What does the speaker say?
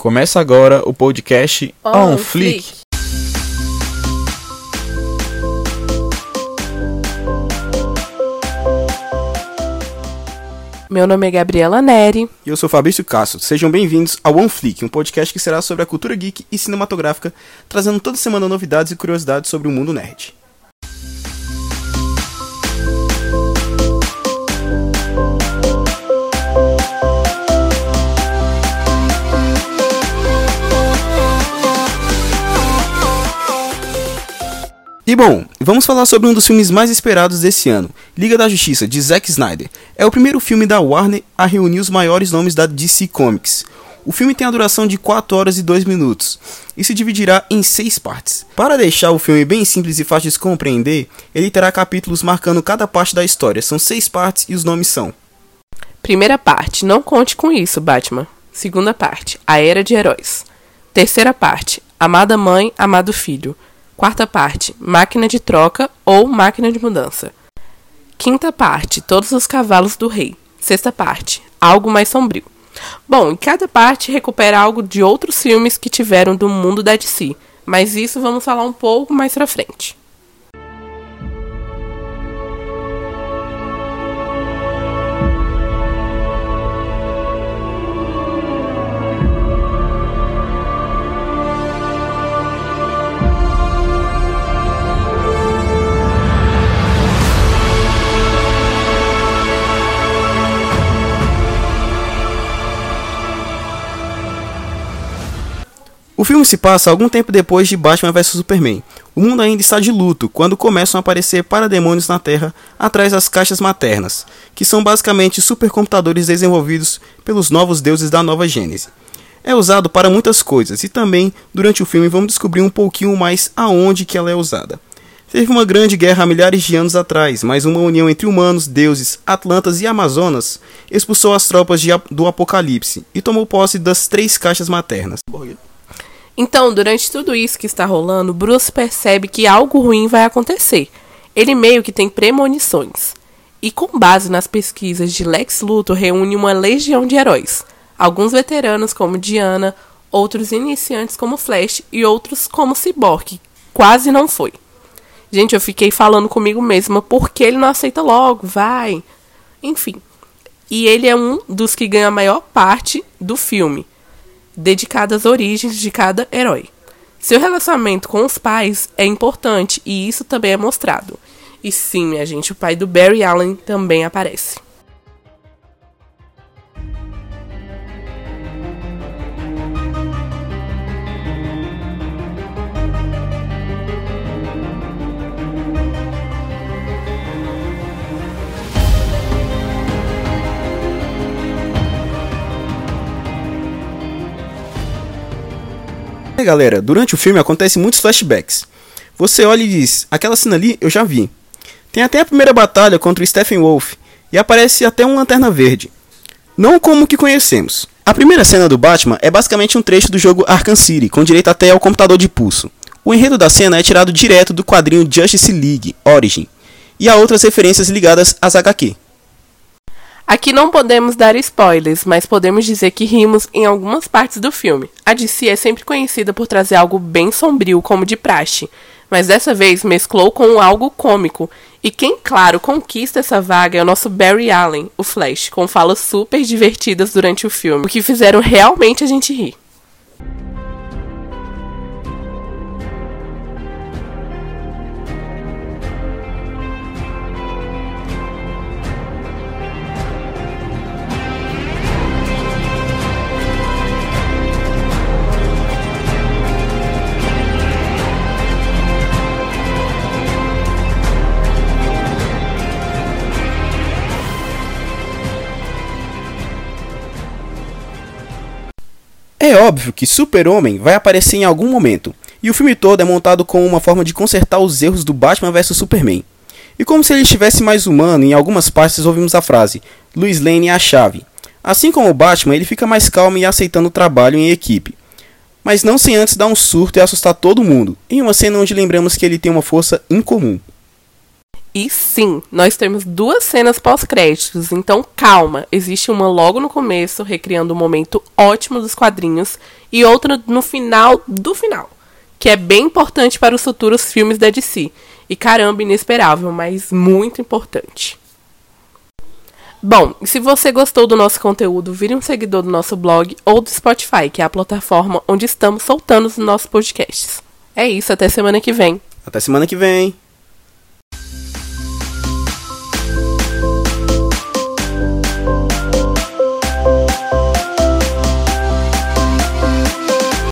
Começa agora o podcast On, On Flick. Flick. Meu nome é Gabriela Neri. E eu sou Fabrício Castro. Sejam bem-vindos ao One Flick, um podcast que será sobre a cultura geek e cinematográfica, trazendo toda semana novidades e curiosidades sobre o mundo nerd. E bom, vamos falar sobre um dos filmes mais esperados desse ano, Liga da Justiça, de Zack Snyder. É o primeiro filme da Warner a reunir os maiores nomes da DC Comics. O filme tem a duração de 4 horas e 2 minutos e se dividirá em 6 partes. Para deixar o filme bem simples e fácil de compreender, ele terá capítulos marcando cada parte da história. São 6 partes e os nomes são Primeira parte, não conte com isso, Batman. Segunda parte, a Era de Heróis. Terceira parte, Amada Mãe, Amado Filho. Quarta parte, Máquina de Troca ou Máquina de Mudança. Quinta parte, Todos os Cavalos do Rei. Sexta parte, Algo Mais Sombrio. Bom, cada parte recupera algo de outros filmes que tiveram do mundo da DC, mas isso vamos falar um pouco mais pra frente. O filme se passa algum tempo depois de Batman vs Superman. O mundo ainda está de luto quando começam a aparecer parademônios na Terra atrás das caixas maternas, que são basicamente supercomputadores desenvolvidos pelos novos deuses da Nova Gênese. É usado para muitas coisas e também durante o filme vamos descobrir um pouquinho mais aonde que ela é usada. Teve uma grande guerra há milhares de anos atrás, mas uma união entre humanos, deuses, atlantas e amazonas expulsou as tropas de, do Apocalipse e tomou posse das três caixas maternas. Então, durante tudo isso que está rolando, Bruce percebe que algo ruim vai acontecer. Ele meio que tem premonições. E com base nas pesquisas de Lex Luthor, reúne uma legião de heróis. Alguns veteranos como Diana, outros iniciantes como Flash e outros como Cyborg. Quase não foi. Gente, eu fiquei falando comigo mesma, por que ele não aceita logo? Vai. Enfim. E ele é um dos que ganha a maior parte do filme dedicada às origens de cada herói. Seu relacionamento com os pais é importante e isso também é mostrado. E sim, minha gente, o pai do Barry Allen também aparece. E galera, durante o filme acontece muitos flashbacks. Você olha e diz: aquela cena ali eu já vi. Tem até a primeira batalha contra o Stephen Wolf e aparece até um Lanterna Verde. Não como que conhecemos. A primeira cena do Batman é basicamente um trecho do jogo Arkham City, com direito até ao computador de pulso. O enredo da cena é tirado direto do quadrinho Justice League Origin e há outras referências ligadas às HQ. Aqui não podemos dar spoilers, mas podemos dizer que rimos em algumas partes do filme. A DC é sempre conhecida por trazer algo bem sombrio, como de praxe, mas dessa vez mesclou com algo cômico. E quem, claro, conquista essa vaga é o nosso Barry Allen, o Flash, com falas super divertidas durante o filme, o que fizeram realmente a gente rir. É óbvio que Super-Homem vai aparecer em algum momento, e o filme todo é montado como uma forma de consertar os erros do Batman vs Superman. E como se ele estivesse mais humano, em algumas partes ouvimos a frase: Luiz Lane é a chave. Assim como o Batman, ele fica mais calmo e aceitando o trabalho em equipe. Mas não sem antes dar um surto e assustar todo mundo, em uma cena onde lembramos que ele tem uma força incomum. E sim, nós temos duas cenas pós-créditos, então calma. Existe uma logo no começo, recriando um momento ótimo dos quadrinhos, e outra no final do final, que é bem importante para os futuros filmes da DC. E caramba, inesperável, mas muito importante. Bom, se você gostou do nosso conteúdo, vire um seguidor do nosso blog ou do Spotify, que é a plataforma onde estamos soltando os nossos podcasts. É isso, até semana que vem. Até semana que vem.